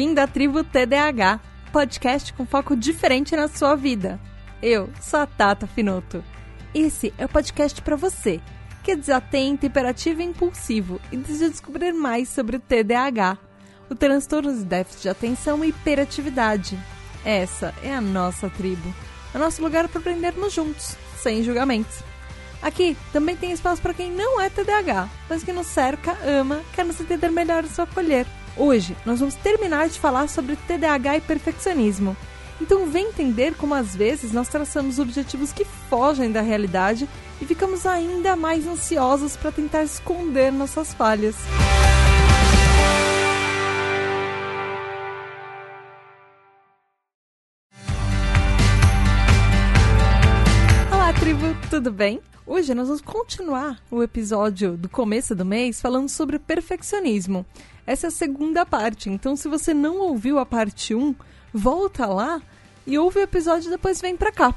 Bem-vindo à tribo TDAH, podcast com foco diferente na sua vida. Eu sou a Tata Finoto. Esse é o podcast para você que é desatento, hiperativo e impulsivo e deseja descobrir mais sobre o TDAH, o transtorno de déficit de atenção e hiperatividade. Essa é a nossa tribo, é o nosso lugar para aprendermos juntos, sem julgamentos. Aqui também tem espaço para quem não é TDAH, mas que nos cerca, ama, quer nos entender melhor e se acolher. Hoje nós vamos terminar de falar sobre TDAH e perfeccionismo. Então vem entender como às vezes nós traçamos objetivos que fogem da realidade e ficamos ainda mais ansiosos para tentar esconder nossas falhas. Olá, tudo bem? Hoje nós vamos continuar o episódio do começo do mês falando sobre perfeccionismo. Essa é a segunda parte, então se você não ouviu a parte 1, volta lá e ouve o episódio e depois vem pra cá.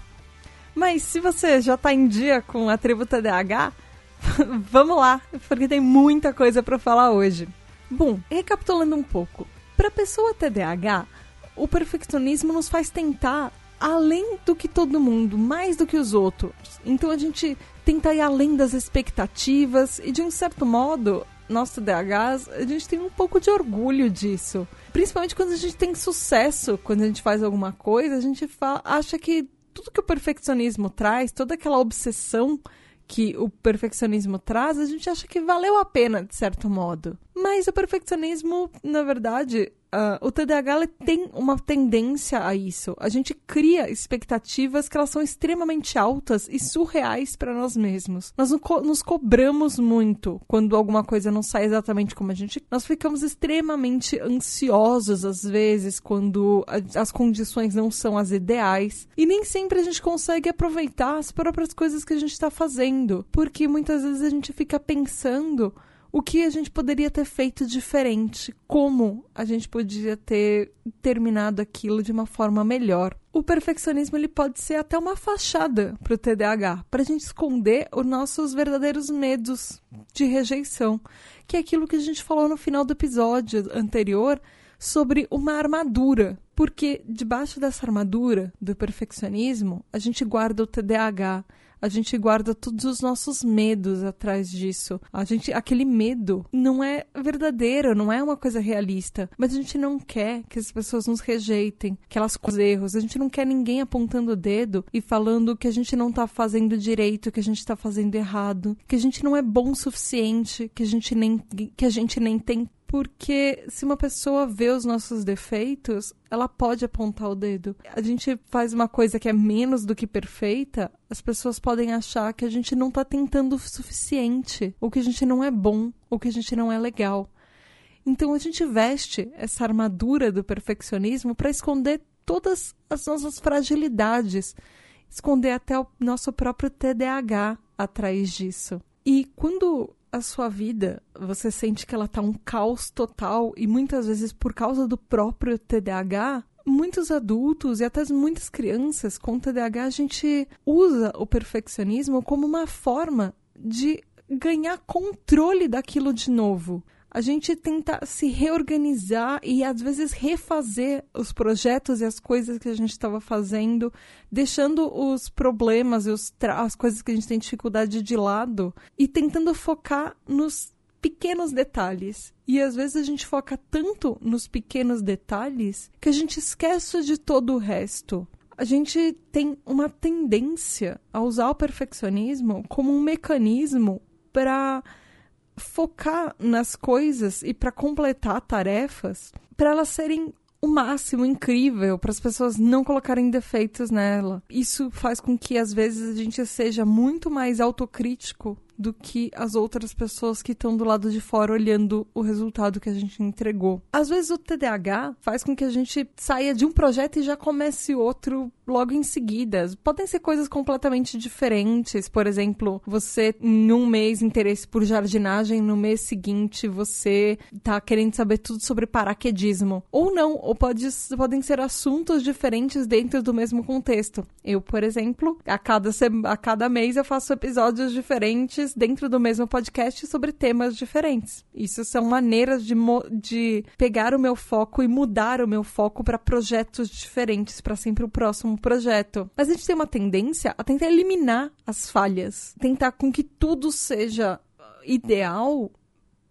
Mas se você já tá em dia com a tribo TDAH, vamos lá, porque tem muita coisa para falar hoje. Bom, recapitulando um pouco. Para pessoa TDAH, o perfeccionismo nos faz tentar além do que todo mundo, mais do que os outros. Então a gente tenta ir além das expectativas e de um certo modo, nós TDAHs, a gente tem um pouco de orgulho disso. Principalmente quando a gente tem sucesso, quando a gente faz alguma coisa, a gente acha que tudo que o perfeccionismo traz, toda aquela obsessão que o perfeccionismo traz, a gente acha que valeu a pena, de certo modo. Mas o perfeccionismo, na verdade, Uh, o TDAH tem uma tendência a isso. A gente cria expectativas que elas são extremamente altas e surreais para nós mesmos. Nós nos cobramos muito quando alguma coisa não sai exatamente como a gente. Nós ficamos extremamente ansiosos às vezes quando as condições não são as ideais e nem sempre a gente consegue aproveitar as próprias coisas que a gente está fazendo, porque muitas vezes a gente fica pensando o que a gente poderia ter feito diferente, como a gente podia ter terminado aquilo de uma forma melhor. O perfeccionismo ele pode ser até uma fachada para o TDAH, para a gente esconder os nossos verdadeiros medos de rejeição, que é aquilo que a gente falou no final do episódio anterior sobre uma armadura, porque debaixo dessa armadura do perfeccionismo a gente guarda o TDAH, a gente guarda todos os nossos medos atrás disso. A gente, aquele medo não é verdadeiro, não é uma coisa realista, mas a gente não quer que as pessoas nos rejeitem, que elas com erros. A gente não quer ninguém apontando o dedo e falando que a gente não tá fazendo direito, que a gente tá fazendo errado, que a gente não é bom o suficiente, que a gente nem que a gente nem tem porque se uma pessoa vê os nossos defeitos, ela pode apontar o dedo. A gente faz uma coisa que é menos do que perfeita, as pessoas podem achar que a gente não está tentando o suficiente, ou que a gente não é bom, ou que a gente não é legal. Então a gente veste essa armadura do perfeccionismo para esconder todas as nossas fragilidades, esconder até o nosso próprio TDAH atrás disso. E quando a sua vida, você sente que ela tá um caos total e muitas vezes por causa do próprio TDAH, muitos adultos e até muitas crianças com TDAH a gente usa o perfeccionismo como uma forma de ganhar controle daquilo de novo a gente tenta se reorganizar e às vezes refazer os projetos e as coisas que a gente estava fazendo, deixando os problemas e os as coisas que a gente tem dificuldade de lado e tentando focar nos pequenos detalhes. E às vezes a gente foca tanto nos pequenos detalhes que a gente esquece de todo o resto. A gente tem uma tendência a usar o perfeccionismo como um mecanismo para focar nas coisas e para completar tarefas, para elas serem o máximo incrível, para as pessoas não colocarem defeitos nela. Isso faz com que às vezes a gente seja muito mais autocrítico do que as outras pessoas que estão do lado de fora olhando o resultado que a gente entregou. Às vezes o TDAH faz com que a gente saia de um projeto e já comece outro logo em seguida. Podem ser coisas completamente diferentes. Por exemplo, você em um mês interesse por jardinagem, no mês seguinte você tá querendo saber tudo sobre paraquedismo. Ou não, ou pode, podem ser assuntos diferentes dentro do mesmo contexto. Eu, por exemplo, a cada, a cada mês eu faço episódios diferentes dentro do mesmo podcast sobre temas diferentes. Isso são maneiras de, de pegar o meu foco e mudar o meu foco para projetos diferentes, para sempre o próximo projeto. Mas a gente tem uma tendência a tentar eliminar as falhas, tentar com que tudo seja ideal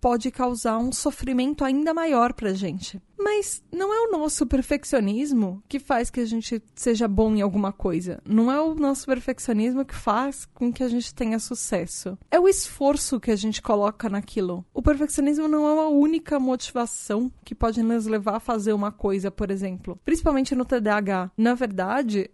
pode causar um sofrimento ainda maior pra gente. Mas não é o nosso perfeccionismo que faz que a gente seja bom em alguma coisa. Não é o nosso perfeccionismo que faz com que a gente tenha sucesso. É o esforço que a gente coloca naquilo. O perfeccionismo não é uma única motivação que pode nos levar a fazer uma coisa, por exemplo. Principalmente no TDAH. Na verdade,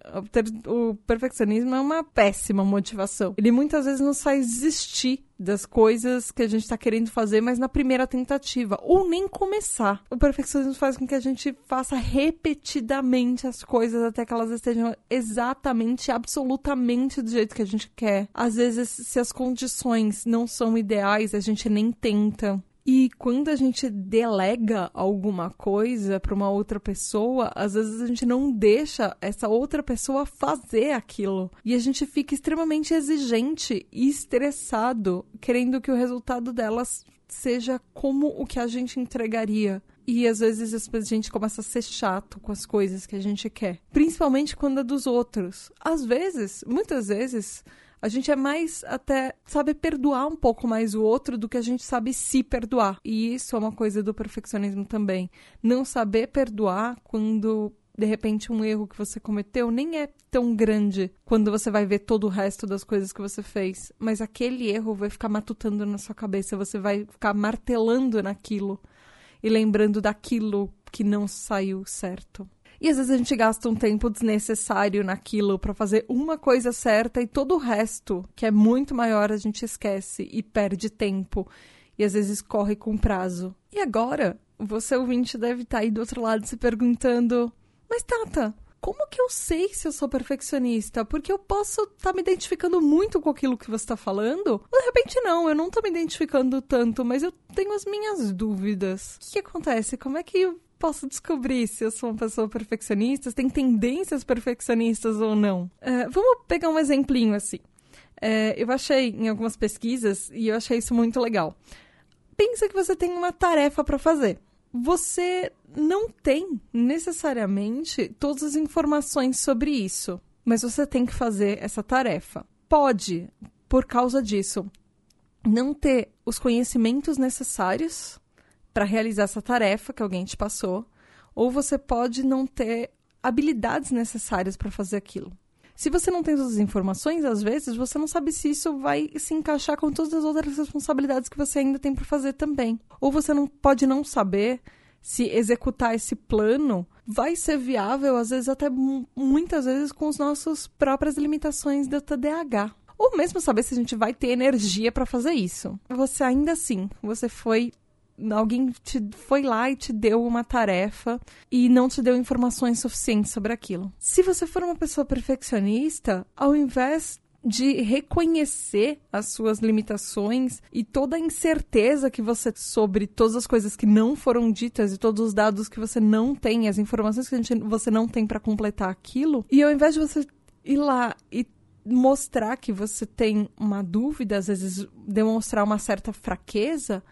o perfeccionismo é uma péssima motivação. Ele muitas vezes nos faz desistir das coisas que a gente está querendo fazer, mas na primeira tentativa, ou nem começar. O perfeccionismo faz com que a gente faça repetidamente as coisas até que elas estejam exatamente, absolutamente do jeito que a gente quer. Às vezes, se as condições não são ideais, a gente nem tenta. E quando a gente delega alguma coisa para uma outra pessoa, às vezes a gente não deixa essa outra pessoa fazer aquilo. E a gente fica extremamente exigente e estressado, querendo que o resultado delas seja como o que a gente entregaria. E às vezes a gente começa a ser chato com as coisas que a gente quer, principalmente quando é dos outros. Às vezes, muitas vezes, a gente é mais até sabe perdoar um pouco mais o outro do que a gente sabe se perdoar. E isso é uma coisa do perfeccionismo também. Não saber perdoar quando de repente um erro que você cometeu nem é tão grande quando você vai ver todo o resto das coisas que você fez, mas aquele erro vai ficar matutando na sua cabeça, você vai ficar martelando naquilo e lembrando daquilo que não saiu certo. E às vezes a gente gasta um tempo desnecessário naquilo para fazer uma coisa certa e todo o resto, que é muito maior, a gente esquece e perde tempo. E às vezes corre com prazo. E agora, você ouvinte deve estar tá aí do outro lado se perguntando: Mas Tata, como que eu sei se eu sou perfeccionista? Porque eu posso estar tá me identificando muito com aquilo que você está falando. De repente, não, eu não estou me identificando tanto, mas eu tenho as minhas dúvidas. O que, que acontece? Como é que posso descobrir se eu sou uma pessoa perfeccionista, se tem tendências perfeccionistas ou não? Uh, vamos pegar um exemplinho assim. Uh, eu achei em algumas pesquisas e eu achei isso muito legal. Pensa que você tem uma tarefa para fazer. Você não tem necessariamente todas as informações sobre isso, mas você tem que fazer essa tarefa. Pode, por causa disso, não ter os conhecimentos necessários para realizar essa tarefa que alguém te passou, ou você pode não ter habilidades necessárias para fazer aquilo. Se você não tem todas as informações, às vezes você não sabe se isso vai se encaixar com todas as outras responsabilidades que você ainda tem para fazer também. Ou você não pode não saber se executar esse plano vai ser viável, às vezes até muitas vezes com as nossas próprias limitações do TDAH. Ou mesmo saber se a gente vai ter energia para fazer isso. Você ainda assim, você foi alguém te foi lá e te deu uma tarefa e não te deu informações suficientes sobre aquilo. Se você for uma pessoa perfeccionista, ao invés de reconhecer as suas limitações e toda a incerteza que você sobre todas as coisas que não foram ditas e todos os dados que você não tem, as informações que você não tem para completar aquilo. E ao invés de você ir lá e mostrar que você tem uma dúvida, às vezes demonstrar uma certa fraqueza,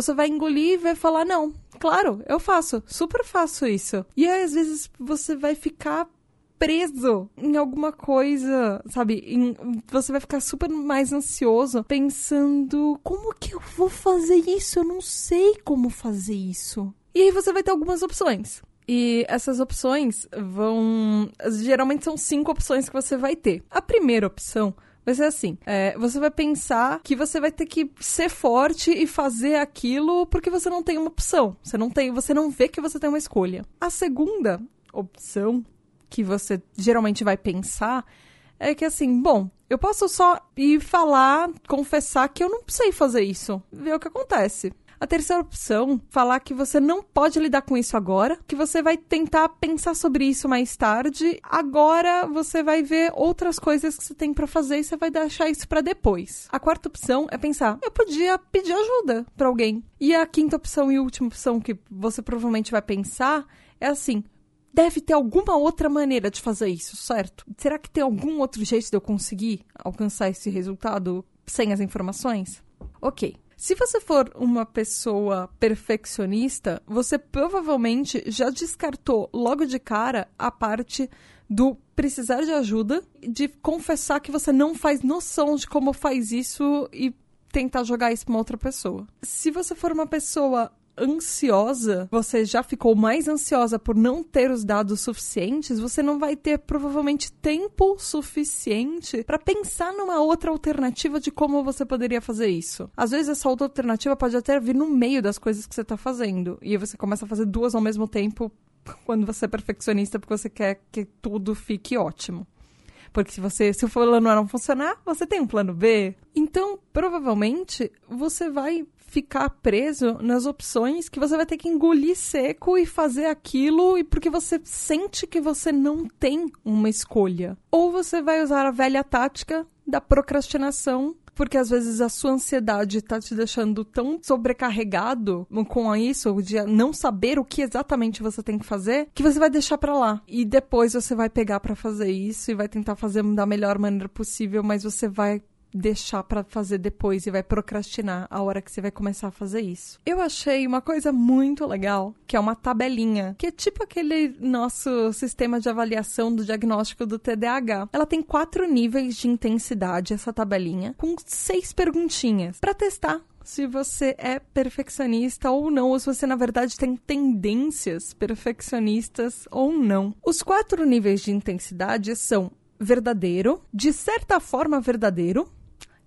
você vai engolir e vai falar: não, claro, eu faço, super faço isso. E aí, às vezes, você vai ficar preso em alguma coisa, sabe? Em, você vai ficar super mais ansioso pensando: como que eu vou fazer isso? Eu não sei como fazer isso. E aí você vai ter algumas opções. E essas opções vão. Geralmente são cinco opções que você vai ter. A primeira opção Vai ser assim: é, você vai pensar que você vai ter que ser forte e fazer aquilo porque você não tem uma opção. Você não tem, você não vê que você tem uma escolha. A segunda opção que você geralmente vai pensar é que assim, bom, eu posso só ir falar, confessar que eu não sei fazer isso. Ver o que acontece. A terceira opção, falar que você não pode lidar com isso agora, que você vai tentar pensar sobre isso mais tarde. Agora você vai ver outras coisas que você tem para fazer e você vai deixar isso para depois. A quarta opção é pensar: eu podia pedir ajuda para alguém. E a quinta opção e última opção que você provavelmente vai pensar é assim: deve ter alguma outra maneira de fazer isso, certo? Será que tem algum outro jeito de eu conseguir alcançar esse resultado sem as informações? Ok. Se você for uma pessoa perfeccionista, você provavelmente já descartou logo de cara a parte do precisar de ajuda, de confessar que você não faz noção de como faz isso e tentar jogar isso para outra pessoa. Se você for uma pessoa ansiosa, você já ficou mais ansiosa por não ter os dados suficientes, você não vai ter provavelmente tempo suficiente para pensar numa outra alternativa de como você poderia fazer isso. Às vezes essa outra alternativa pode até vir no meio das coisas que você tá fazendo e você começa a fazer duas ao mesmo tempo quando você é perfeccionista porque você quer que tudo fique ótimo. Porque se você, se o plano A não funcionar, você tem um plano B. Então, provavelmente, você vai ficar preso nas opções que você vai ter que engolir seco e fazer aquilo e porque você sente que você não tem uma escolha. Ou você vai usar a velha tática da procrastinação porque às vezes a sua ansiedade tá te deixando tão sobrecarregado com isso, de não saber o que exatamente você tem que fazer, que você vai deixar para lá. E depois você vai pegar para fazer isso e vai tentar fazer da melhor maneira possível, mas você vai deixar para fazer depois e vai procrastinar a hora que você vai começar a fazer isso. Eu achei uma coisa muito legal, que é uma tabelinha, que é tipo aquele nosso sistema de avaliação do diagnóstico do TDAH. Ela tem quatro níveis de intensidade, essa tabelinha, com seis perguntinhas para testar se você é perfeccionista ou não, ou se você na verdade tem tendências perfeccionistas ou não. Os quatro níveis de intensidade são verdadeiro, de certa forma verdadeiro,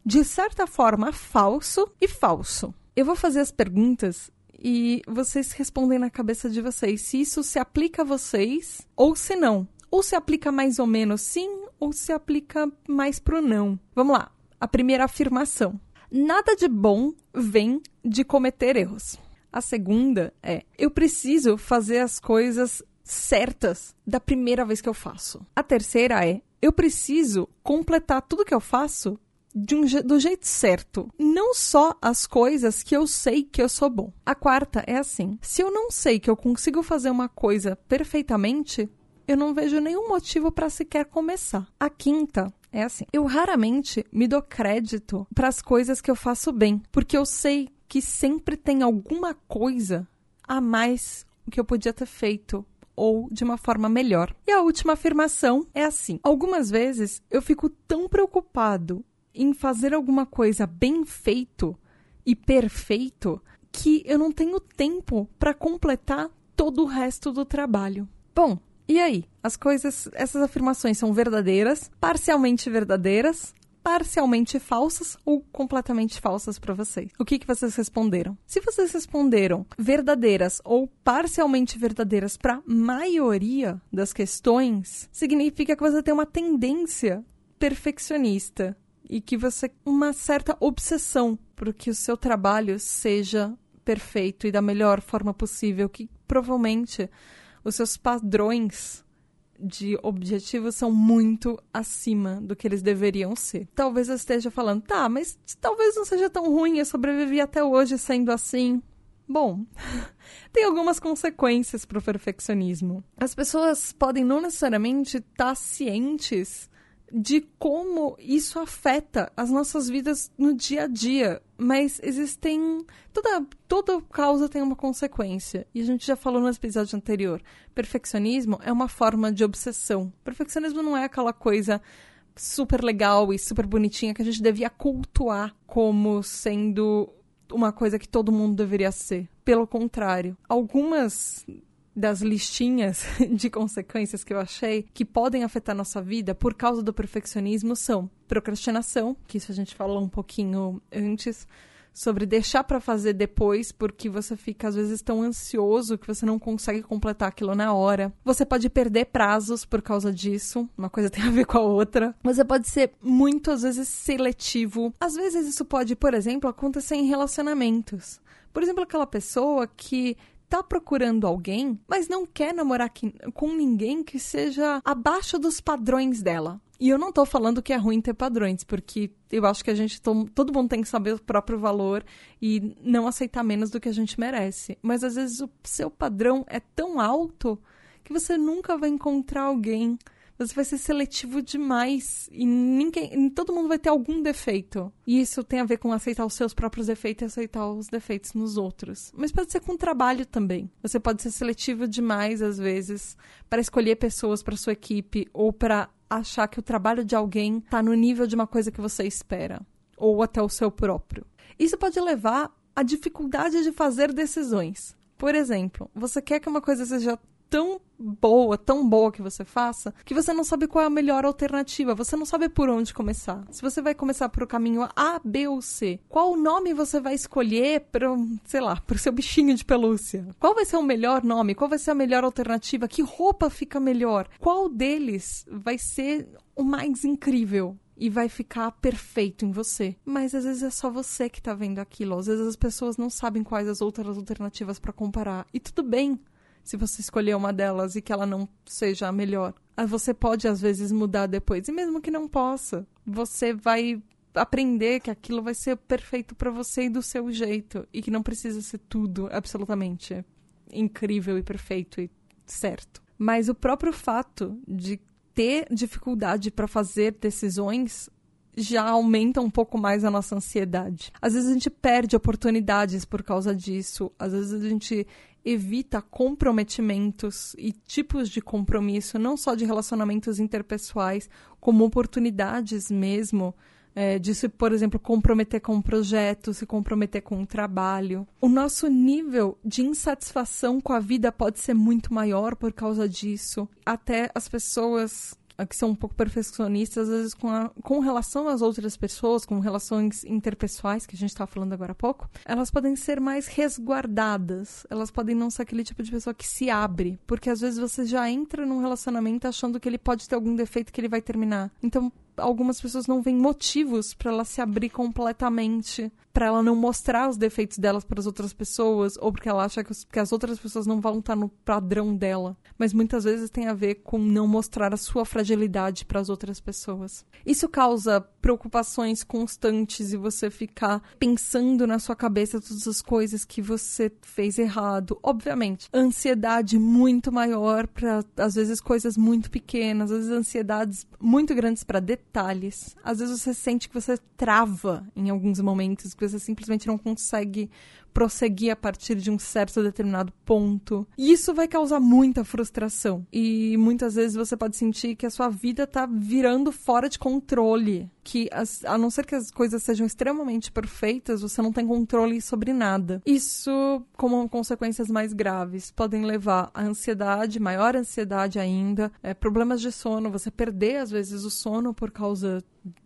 de certa forma falso e falso. Eu vou fazer as perguntas e vocês respondem na cabeça de vocês se isso se aplica a vocês ou se não. Ou se aplica mais ou menos sim, ou se aplica mais pro não. Vamos lá. A primeira afirmação: nada de bom vem de cometer erros. A segunda é: eu preciso fazer as coisas certas da primeira vez que eu faço. A terceira é: eu preciso completar tudo que eu faço um, do jeito certo. Não só as coisas que eu sei que eu sou bom. A quarta é assim: se eu não sei que eu consigo fazer uma coisa perfeitamente, eu não vejo nenhum motivo para sequer começar. A quinta é assim: eu raramente me dou crédito para as coisas que eu faço bem, porque eu sei que sempre tem alguma coisa a mais que eu podia ter feito ou de uma forma melhor. E a última afirmação é assim: algumas vezes eu fico tão preocupado em fazer alguma coisa bem feito e perfeito que eu não tenho tempo para completar todo o resto do trabalho. Bom, e aí? As coisas, essas afirmações são verdadeiras, parcialmente verdadeiras, parcialmente falsas ou completamente falsas para vocês? O que, que vocês responderam? Se vocês responderam verdadeiras ou parcialmente verdadeiras para maioria das questões, significa que você tem uma tendência perfeccionista e que você uma certa obsessão para que o seu trabalho seja perfeito e da melhor forma possível, que provavelmente os seus padrões de objetivos são muito acima do que eles deveriam ser. Talvez eu esteja falando, tá, mas talvez não seja tão ruim, eu sobrevivi até hoje sendo assim. Bom, tem algumas consequências para o perfeccionismo. As pessoas podem não necessariamente estar tá cientes de como isso afeta as nossas vidas no dia a dia. Mas existem. Toda, toda causa tem uma consequência. E a gente já falou no episódio anterior. Perfeccionismo é uma forma de obsessão. Perfeccionismo não é aquela coisa super legal e super bonitinha que a gente devia cultuar como sendo uma coisa que todo mundo deveria ser. Pelo contrário, algumas das listinhas de consequências que eu achei que podem afetar nossa vida por causa do perfeccionismo são procrastinação, que isso a gente falou um pouquinho antes, sobre deixar para fazer depois, porque você fica às vezes tão ansioso que você não consegue completar aquilo na hora. Você pode perder prazos por causa disso, uma coisa tem a ver com a outra. Você pode ser muito às vezes seletivo. Às vezes isso pode, por exemplo, acontecer em relacionamentos. Por exemplo, aquela pessoa que tá procurando alguém, mas não quer namorar com ninguém que seja abaixo dos padrões dela. E eu não tô falando que é ruim ter padrões, porque eu acho que a gente, todo mundo tem que saber o próprio valor e não aceitar menos do que a gente merece. Mas às vezes o seu padrão é tão alto que você nunca vai encontrar alguém. Você vai ser seletivo demais e ninguém, todo mundo vai ter algum defeito. E isso tem a ver com aceitar os seus próprios defeitos e aceitar os defeitos nos outros. Mas pode ser com trabalho também. Você pode ser seletivo demais às vezes para escolher pessoas para sua equipe ou para achar que o trabalho de alguém está no nível de uma coisa que você espera, ou até o seu próprio. Isso pode levar à dificuldade de fazer decisões. Por exemplo, você quer que uma coisa seja tão boa, tão boa que você faça, que você não sabe qual é a melhor alternativa, você não sabe por onde começar. Se você vai começar por o caminho A, B ou C, qual nome você vai escolher para, sei lá, para o seu bichinho de pelúcia? Qual vai ser o melhor nome? Qual vai ser a melhor alternativa? Que roupa fica melhor? Qual deles vai ser o mais incrível? e vai ficar perfeito em você. Mas às vezes é só você que tá vendo aquilo. Às vezes as pessoas não sabem quais as outras alternativas para comparar. E tudo bem se você escolher uma delas e que ela não seja a melhor. Ah, você pode, às vezes, mudar depois. E mesmo que não possa, você vai aprender que aquilo vai ser perfeito para você e do seu jeito. E que não precisa ser tudo absolutamente incrível e perfeito e certo. Mas o próprio fato de ter dificuldade para fazer decisões já aumenta um pouco mais a nossa ansiedade. Às vezes a gente perde oportunidades por causa disso, às vezes a gente evita comprometimentos e tipos de compromisso, não só de relacionamentos interpessoais, como oportunidades mesmo. É, de se, por exemplo, comprometer com um projeto, se comprometer com um trabalho. O nosso nível de insatisfação com a vida pode ser muito maior por causa disso. Até as pessoas que são um pouco perfeccionistas, às vezes com, a, com relação às outras pessoas, com relações interpessoais, que a gente estava falando agora há pouco, elas podem ser mais resguardadas. Elas podem não ser aquele tipo de pessoa que se abre, porque às vezes você já entra num relacionamento achando que ele pode ter algum defeito que ele vai terminar. Então, algumas pessoas não veem motivos para ela se abrir completamente, para ela não mostrar os defeitos delas para as outras pessoas, ou porque ela acha que, os, que as outras pessoas não vão estar no padrão dela. Mas muitas vezes tem a ver com não mostrar a sua fragilidade para as outras pessoas. Isso causa preocupações constantes e você ficar pensando na sua cabeça todas as coisas que você fez errado. Obviamente, ansiedade muito maior para às vezes coisas muito pequenas, às vezes ansiedades muito grandes para detalhes. Às vezes você sente que você trava em alguns momentos, que você simplesmente não consegue prosseguir a partir de um certo determinado ponto. E isso vai causar muita frustração. E muitas vezes você pode sentir que a sua vida tá virando fora de controle. Que, as, a não ser que as coisas sejam extremamente perfeitas, você não tem controle sobre nada. Isso, como consequências mais graves, podem levar a ansiedade, maior ansiedade ainda, é, problemas de sono, você perder às vezes o sono por causa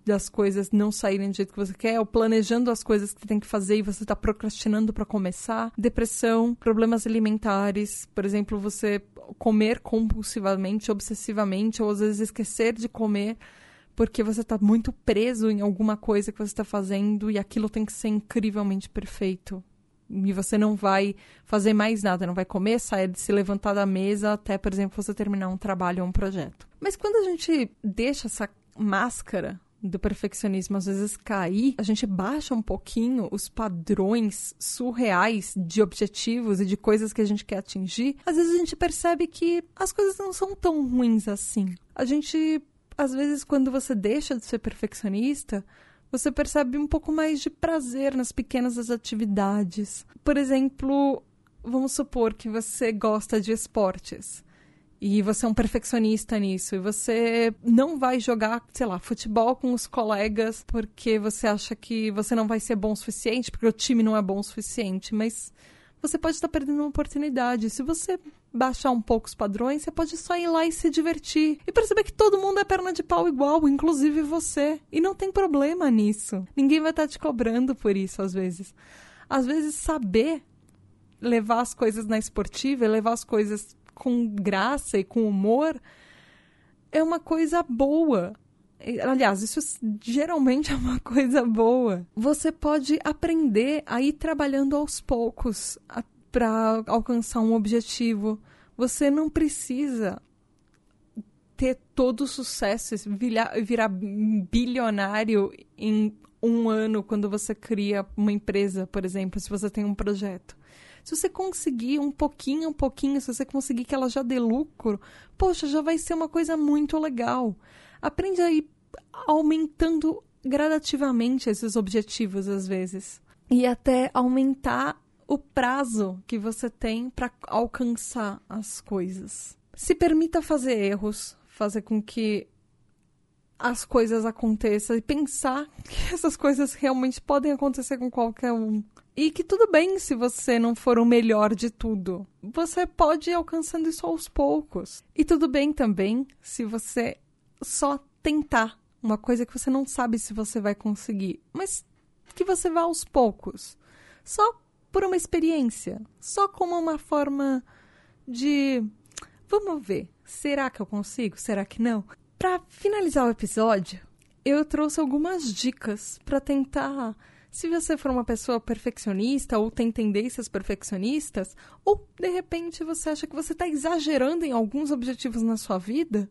das coisas não saírem do jeito que você quer, ou planejando as coisas que você tem que fazer e você está procrastinando para começar, depressão, problemas alimentares, por exemplo, você comer compulsivamente, obsessivamente, ou às vezes esquecer de comer porque você está muito preso em alguma coisa que você está fazendo e aquilo tem que ser incrivelmente perfeito. E você não vai fazer mais nada, não vai comer, sair, se levantar da mesa até, por exemplo, você terminar um trabalho ou um projeto. Mas quando a gente deixa essa máscara do perfeccionismo às vezes cair, a gente baixa um pouquinho os padrões surreais de objetivos e de coisas que a gente quer atingir, às vezes a gente percebe que as coisas não são tão ruins assim. A gente, às vezes, quando você deixa de ser perfeccionista, você percebe um pouco mais de prazer nas pequenas atividades. Por exemplo, vamos supor que você gosta de esportes e você é um perfeccionista nisso, e você não vai jogar, sei lá, futebol com os colegas porque você acha que você não vai ser bom o suficiente, porque o time não é bom o suficiente, mas você pode estar perdendo uma oportunidade. Se você baixar um pouco os padrões, você pode só ir lá e se divertir. E perceber que todo mundo é perna de pau igual, inclusive você. E não tem problema nisso. Ninguém vai estar te cobrando por isso, às vezes. Às vezes, saber levar as coisas na esportiva, levar as coisas com graça e com humor, é uma coisa boa. Aliás, isso geralmente é uma coisa boa. Você pode aprender a ir trabalhando aos poucos para alcançar um objetivo. Você não precisa ter todo o sucesso, virar, virar bilionário em um ano quando você cria uma empresa, por exemplo, se você tem um projeto. Se você conseguir um pouquinho, um pouquinho, se você conseguir que ela já dê lucro, poxa, já vai ser uma coisa muito legal. Aprende a ir aumentando gradativamente esses objetivos às vezes. E até aumentar o prazo que você tem para alcançar as coisas. Se permita fazer erros, fazer com que as coisas aconteçam e pensar que essas coisas realmente podem acontecer com qualquer um. E que tudo bem se você não for o melhor de tudo. Você pode ir alcançando isso aos poucos. E tudo bem também se você só tentar uma coisa que você não sabe se você vai conseguir, mas que você vá aos poucos. Só por uma experiência, só como uma forma de vamos ver, será que eu consigo? Será que não? Para finalizar o episódio, eu trouxe algumas dicas para tentar se você for uma pessoa perfeccionista ou tem tendências perfeccionistas, ou de repente você acha que você está exagerando em alguns objetivos na sua vida,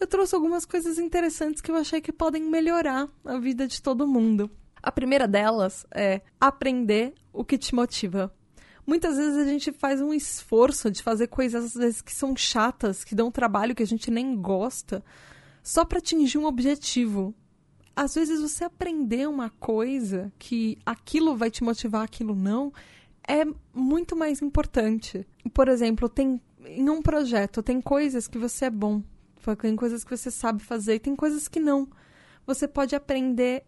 eu trouxe algumas coisas interessantes que eu achei que podem melhorar a vida de todo mundo. A primeira delas é aprender o que te motiva. Muitas vezes a gente faz um esforço de fazer coisas às vezes que são chatas, que dão trabalho que a gente nem gosta, só para atingir um objetivo às vezes você aprender uma coisa que aquilo vai te motivar, aquilo não, é muito mais importante. Por exemplo, tem em um projeto tem coisas que você é bom, tem coisas que você sabe fazer e tem coisas que não. Você pode aprender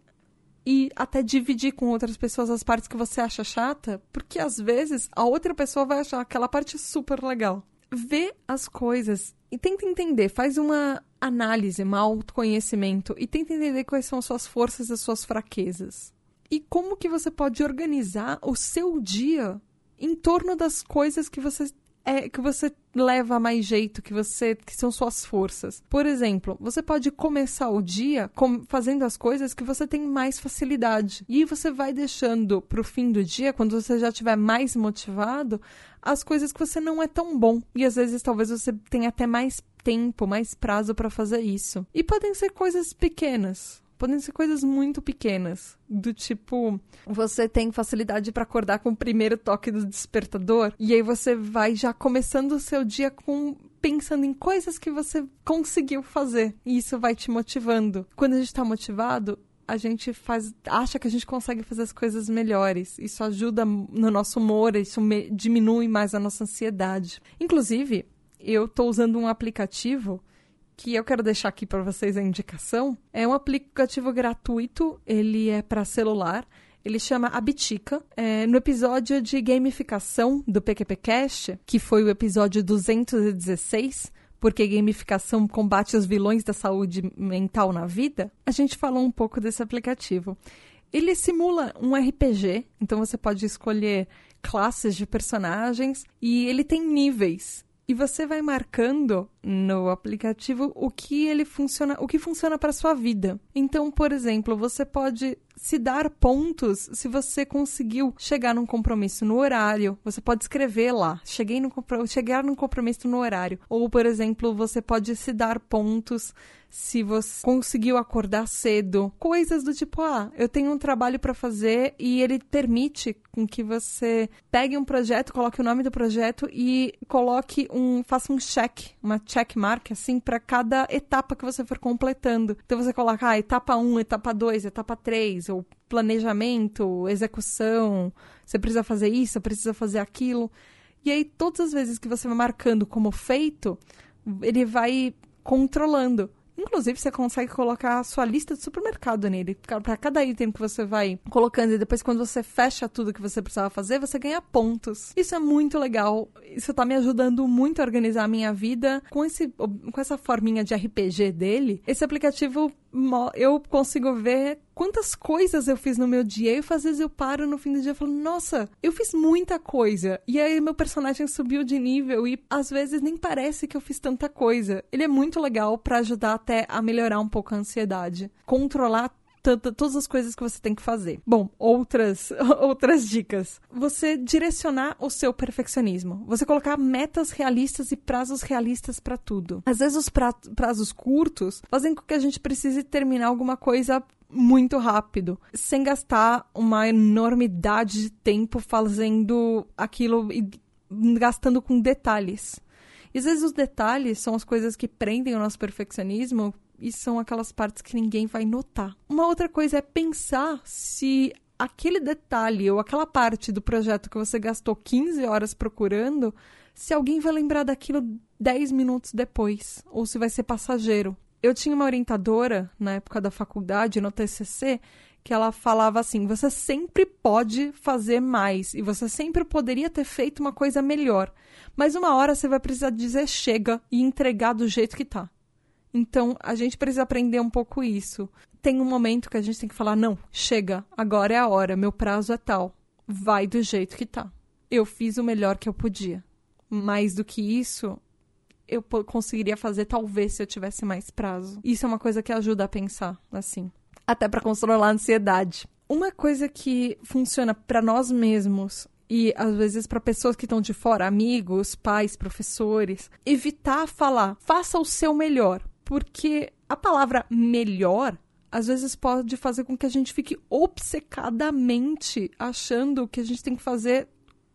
e até dividir com outras pessoas as partes que você acha chata, porque às vezes a outra pessoa vai achar aquela parte super legal. Vê as coisas e tenta entender, faz uma análise, um autoconhecimento e tenta entender quais são as suas forças e as suas fraquezas. E como que você pode organizar o seu dia em torno das coisas que você é que você leva mais jeito, que você que são suas forças. Por exemplo, você pode começar o dia com, fazendo as coisas que você tem mais facilidade. E você vai deixando pro fim do dia, quando você já estiver mais motivado, as coisas que você não é tão bom. E às vezes talvez você tenha até mais tempo, mais prazo para fazer isso. E podem ser coisas pequenas podem ser coisas muito pequenas, do tipo, você tem facilidade para acordar com o primeiro toque do despertador e aí você vai já começando o seu dia com pensando em coisas que você conseguiu fazer e isso vai te motivando. Quando a gente está motivado, a gente faz, acha que a gente consegue fazer as coisas melhores. Isso ajuda no nosso humor, isso diminui mais a nossa ansiedade. Inclusive, eu estou usando um aplicativo que eu quero deixar aqui para vocês a indicação. É um aplicativo gratuito, ele é para celular. Ele chama Abitica. É, no episódio de gamificação do PQPcast, que foi o episódio 216, porque gamificação combate os vilões da saúde mental na vida, a gente falou um pouco desse aplicativo. Ele simula um RPG, então você pode escolher classes de personagens e ele tem níveis e você vai marcando no aplicativo o que ele funciona, o que funciona para sua vida. Então, por exemplo, você pode se dar pontos se você conseguiu chegar num compromisso no horário. Você pode escrever lá, cheguei no chegar num compromisso no horário. Ou, por exemplo, você pode se dar pontos se você conseguiu acordar cedo, coisas do tipo, ah, eu tenho um trabalho para fazer e ele permite com que você pegue um projeto, coloque o nome do projeto e coloque um, faça um check, uma check mark assim para cada etapa que você for completando. Então você coloca, ah, etapa 1, etapa 2, etapa 3, ou planejamento, execução, você precisa fazer isso, precisa fazer aquilo. E aí todas as vezes que você vai marcando como feito, ele vai controlando Inclusive, você consegue colocar a sua lista de supermercado nele. Para cada item que você vai colocando e depois quando você fecha tudo que você precisava fazer, você ganha pontos. Isso é muito legal. Isso tá me ajudando muito a organizar a minha vida com esse com essa forminha de RPG dele. Esse aplicativo eu consigo ver quantas coisas eu fiz no meu dia. E às vezes eu paro no fim do dia e falo, nossa, eu fiz muita coisa. E aí meu personagem subiu de nível e às vezes nem parece que eu fiz tanta coisa. Ele é muito legal para ajudar até a melhorar um pouco a ansiedade. Controlar todas as coisas que você tem que fazer. Bom, outras, outras dicas. Você direcionar o seu perfeccionismo. Você colocar metas realistas e prazos realistas para tudo. Às vezes os pra prazos curtos fazem com que a gente precise terminar alguma coisa muito rápido, sem gastar uma enormidade de tempo fazendo aquilo e gastando com detalhes. E às vezes os detalhes são as coisas que prendem o nosso perfeccionismo e são aquelas partes que ninguém vai notar. Uma outra coisa é pensar se aquele detalhe ou aquela parte do projeto que você gastou 15 horas procurando, se alguém vai lembrar daquilo 10 minutos depois, ou se vai ser passageiro. Eu tinha uma orientadora na época da faculdade, no TCC, que ela falava assim: você sempre pode fazer mais e você sempre poderia ter feito uma coisa melhor, mas uma hora você vai precisar dizer chega e entregar do jeito que tá. Então, a gente precisa aprender um pouco isso. Tem um momento que a gente tem que falar: não, chega, agora é a hora, meu prazo é tal. Vai do jeito que tá. Eu fiz o melhor que eu podia. Mais do que isso, eu conseguiria fazer talvez se eu tivesse mais prazo. Isso é uma coisa que ajuda a pensar, assim. Até para controlar a ansiedade. Uma coisa que funciona para nós mesmos e às vezes para pessoas que estão de fora, amigos, pais, professores, evitar falar, faça o seu melhor porque a palavra melhor às vezes pode fazer com que a gente fique obcecadamente achando que a gente tem que fazer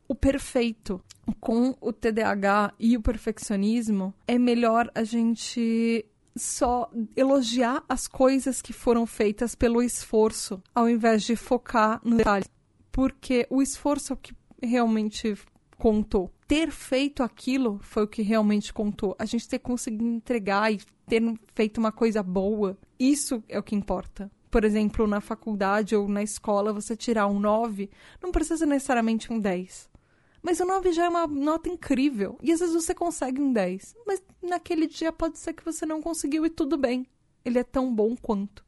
o perfeito. Com o TDAH e o perfeccionismo, é melhor a gente só elogiar as coisas que foram feitas pelo esforço, ao invés de focar no detalhe. Porque o esforço é o que realmente contou. Ter feito aquilo foi o que realmente contou. A gente ter conseguido entregar e ter feito uma coisa boa, isso é o que importa. Por exemplo, na faculdade ou na escola, você tirar um 9, não precisa necessariamente um 10. Mas o 9 já é uma nota incrível. E às vezes você consegue um 10. Mas naquele dia pode ser que você não conseguiu e tudo bem. Ele é tão bom quanto.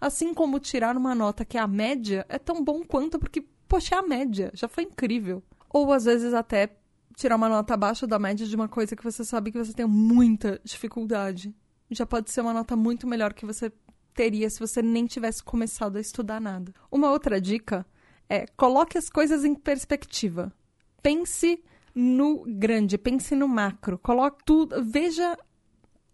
Assim como tirar uma nota que é a média é tão bom quanto, porque, poxa, é a média. Já foi incrível. Ou às vezes até tirar uma nota abaixo da média de uma coisa que você sabe que você tem muita dificuldade. Já pode ser uma nota muito melhor que você teria se você nem tivesse começado a estudar nada. Uma outra dica é coloque as coisas em perspectiva. Pense no grande, pense no macro. Coloque tudo, veja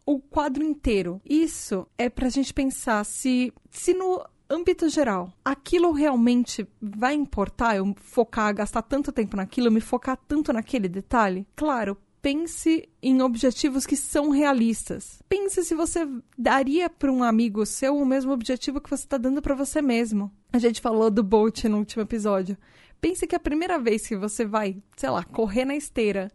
o quadro inteiro. Isso é pra gente pensar se se no âmbito geral, aquilo realmente vai importar eu focar, gastar tanto tempo naquilo, me focar tanto naquele detalhe? Claro, pense em objetivos que são realistas. Pense se você daria para um amigo seu o mesmo objetivo que você está dando para você mesmo. A gente falou do Bolt no último episódio. Pense que a primeira vez que você vai, sei lá, correr na esteira,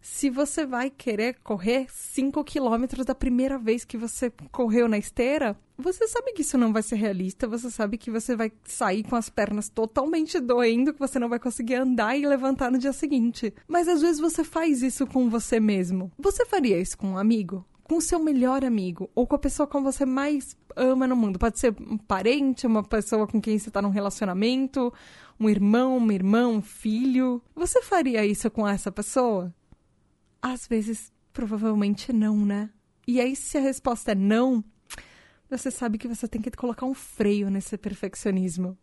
se você vai querer correr 5 quilômetros da primeira vez que você correu na esteira, você sabe que isso não vai ser realista, você sabe que você vai sair com as pernas totalmente doendo, que você não vai conseguir andar e levantar no dia seguinte. Mas às vezes você faz isso com você mesmo. Você faria isso com um amigo? Com seu melhor amigo? Ou com a pessoa que você mais ama no mundo? Pode ser um parente, uma pessoa com quem você está num relacionamento, um irmão, uma irmã, um filho. Você faria isso com essa pessoa? Às vezes, provavelmente não, né? E aí, se a resposta é não, você sabe que você tem que colocar um freio nesse perfeccionismo.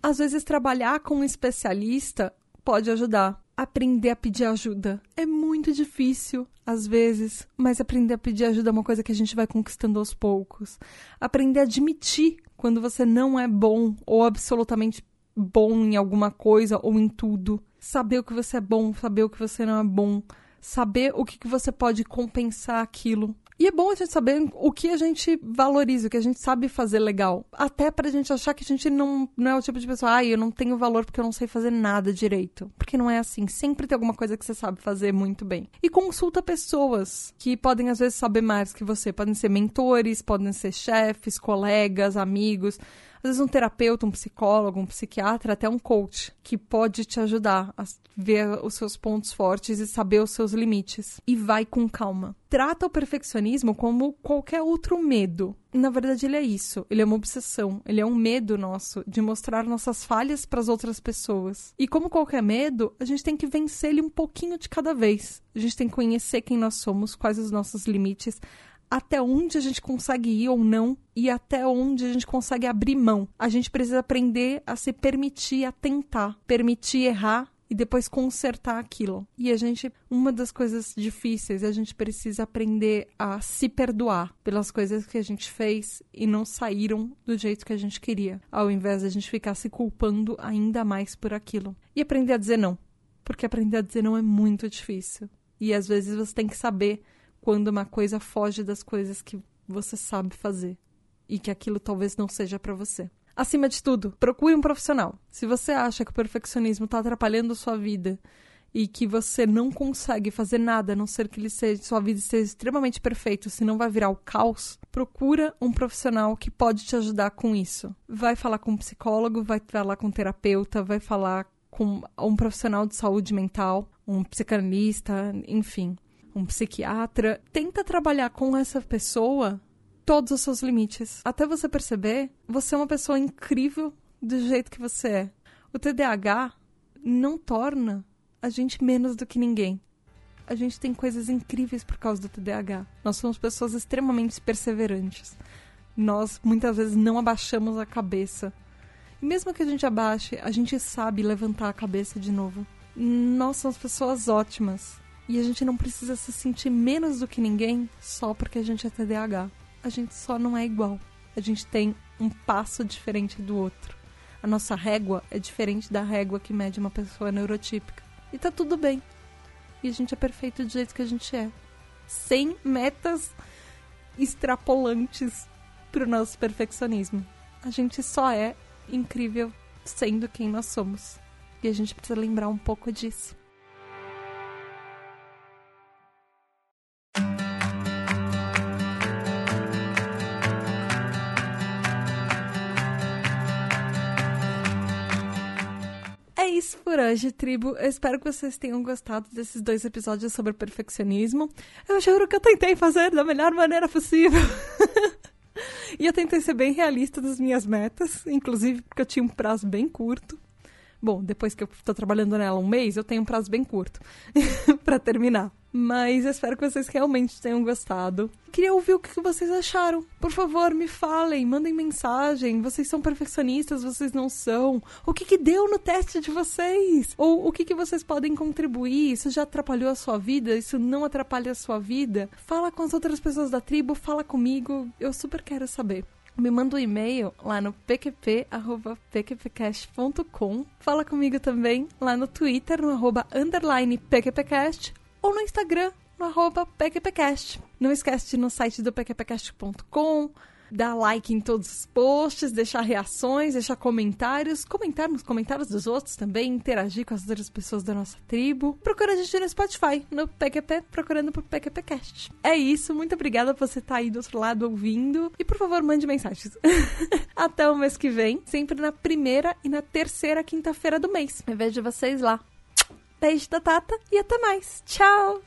Às vezes, trabalhar com um especialista pode ajudar. Aprender a pedir ajuda é muito difícil, às vezes, mas aprender a pedir ajuda é uma coisa que a gente vai conquistando aos poucos. Aprender a admitir quando você não é bom ou absolutamente bom em alguma coisa ou em tudo. Saber o que você é bom, saber o que você não é bom saber o que, que você pode compensar aquilo. E é bom a gente saber o que a gente valoriza, o que a gente sabe fazer legal. Até pra gente achar que a gente não, não é o tipo de pessoa, ah, eu não tenho valor porque eu não sei fazer nada direito. Porque não é assim. Sempre tem alguma coisa que você sabe fazer muito bem. E consulta pessoas que podem, às vezes, saber mais que você. Podem ser mentores, podem ser chefes, colegas, amigos às vezes um terapeuta, um psicólogo, um psiquiatra, até um coach, que pode te ajudar a ver os seus pontos fortes e saber os seus limites. E vai com calma. Trata o perfeccionismo como qualquer outro medo. Na verdade, ele é isso. Ele é uma obsessão. Ele é um medo nosso de mostrar nossas falhas para as outras pessoas. E como qualquer medo, a gente tem que vencer ele um pouquinho de cada vez. A gente tem que conhecer quem nós somos, quais os nossos limites, até onde a gente consegue ir ou não e até onde a gente consegue abrir mão. A gente precisa aprender a se permitir a tentar, permitir errar e depois consertar aquilo. E a gente, uma das coisas difíceis, a gente precisa aprender a se perdoar pelas coisas que a gente fez e não saíram do jeito que a gente queria, ao invés de a gente ficar se culpando ainda mais por aquilo. E aprender a dizer não, porque aprender a dizer não é muito difícil. E às vezes você tem que saber quando uma coisa foge das coisas que você sabe fazer e que aquilo talvez não seja para você. Acima de tudo, procure um profissional. Se você acha que o perfeccionismo está atrapalhando a sua vida e que você não consegue fazer nada a não ser que ele seja, sua vida seja extremamente perfeita, senão vai virar o caos, procura um profissional que pode te ajudar com isso. Vai falar com um psicólogo, vai falar com um terapeuta, vai falar com um profissional de saúde mental, um psicanalista, enfim um psiquiatra, tenta trabalhar com essa pessoa todos os seus limites. Até você perceber, você é uma pessoa incrível do jeito que você é. O TDAH não torna a gente menos do que ninguém. A gente tem coisas incríveis por causa do TDAH. Nós somos pessoas extremamente perseverantes. Nós muitas vezes não abaixamos a cabeça. E mesmo que a gente abaixe, a gente sabe levantar a cabeça de novo. Nós somos pessoas ótimas. E a gente não precisa se sentir menos do que ninguém só porque a gente é TDAH. A gente só não é igual. A gente tem um passo diferente do outro. A nossa régua é diferente da régua que mede uma pessoa neurotípica. E tá tudo bem. E a gente é perfeito do jeito que a gente é. Sem metas extrapolantes pro nosso perfeccionismo. A gente só é incrível sendo quem nós somos. E a gente precisa lembrar um pouco disso. Por hoje, tribo. Eu espero que vocês tenham gostado desses dois episódios sobre perfeccionismo. Eu juro que eu tentei fazer da melhor maneira possível. e eu tentei ser bem realista nas minhas metas, inclusive porque eu tinha um prazo bem curto. Bom, depois que eu tô trabalhando nela um mês, eu tenho um prazo bem curto para terminar. Mas espero que vocês realmente tenham gostado. Queria ouvir o que vocês acharam. Por favor, me falem, mandem mensagem. Vocês são perfeccionistas, vocês não são? O que, que deu no teste de vocês? Ou o que, que vocês podem contribuir? Isso já atrapalhou a sua vida? Isso não atrapalha a sua vida? Fala com as outras pessoas da tribo, fala comigo. Eu super quero saber me manda um e-mail lá no pqp.pqpcast.com. Fala comigo também lá no Twitter, no arroba underline pqpcast, ou no Instagram, no arroba pqpcast. Não esquece de ir no site do pqpcast.com, dar like em todos os posts, deixar reações, deixar comentários, comentar nos comentários dos outros também, interagir com as outras pessoas da nossa tribo. Procura a gente no Spotify, no PQP, procurando por PQPcast. É isso, muito obrigada por você estar aí do outro lado ouvindo. E por favor, mande mensagens. Até o mês que vem, sempre na primeira e na terceira quinta-feira do mês. Eu vejo vocês lá. Beijo da Tata e até mais. Tchau!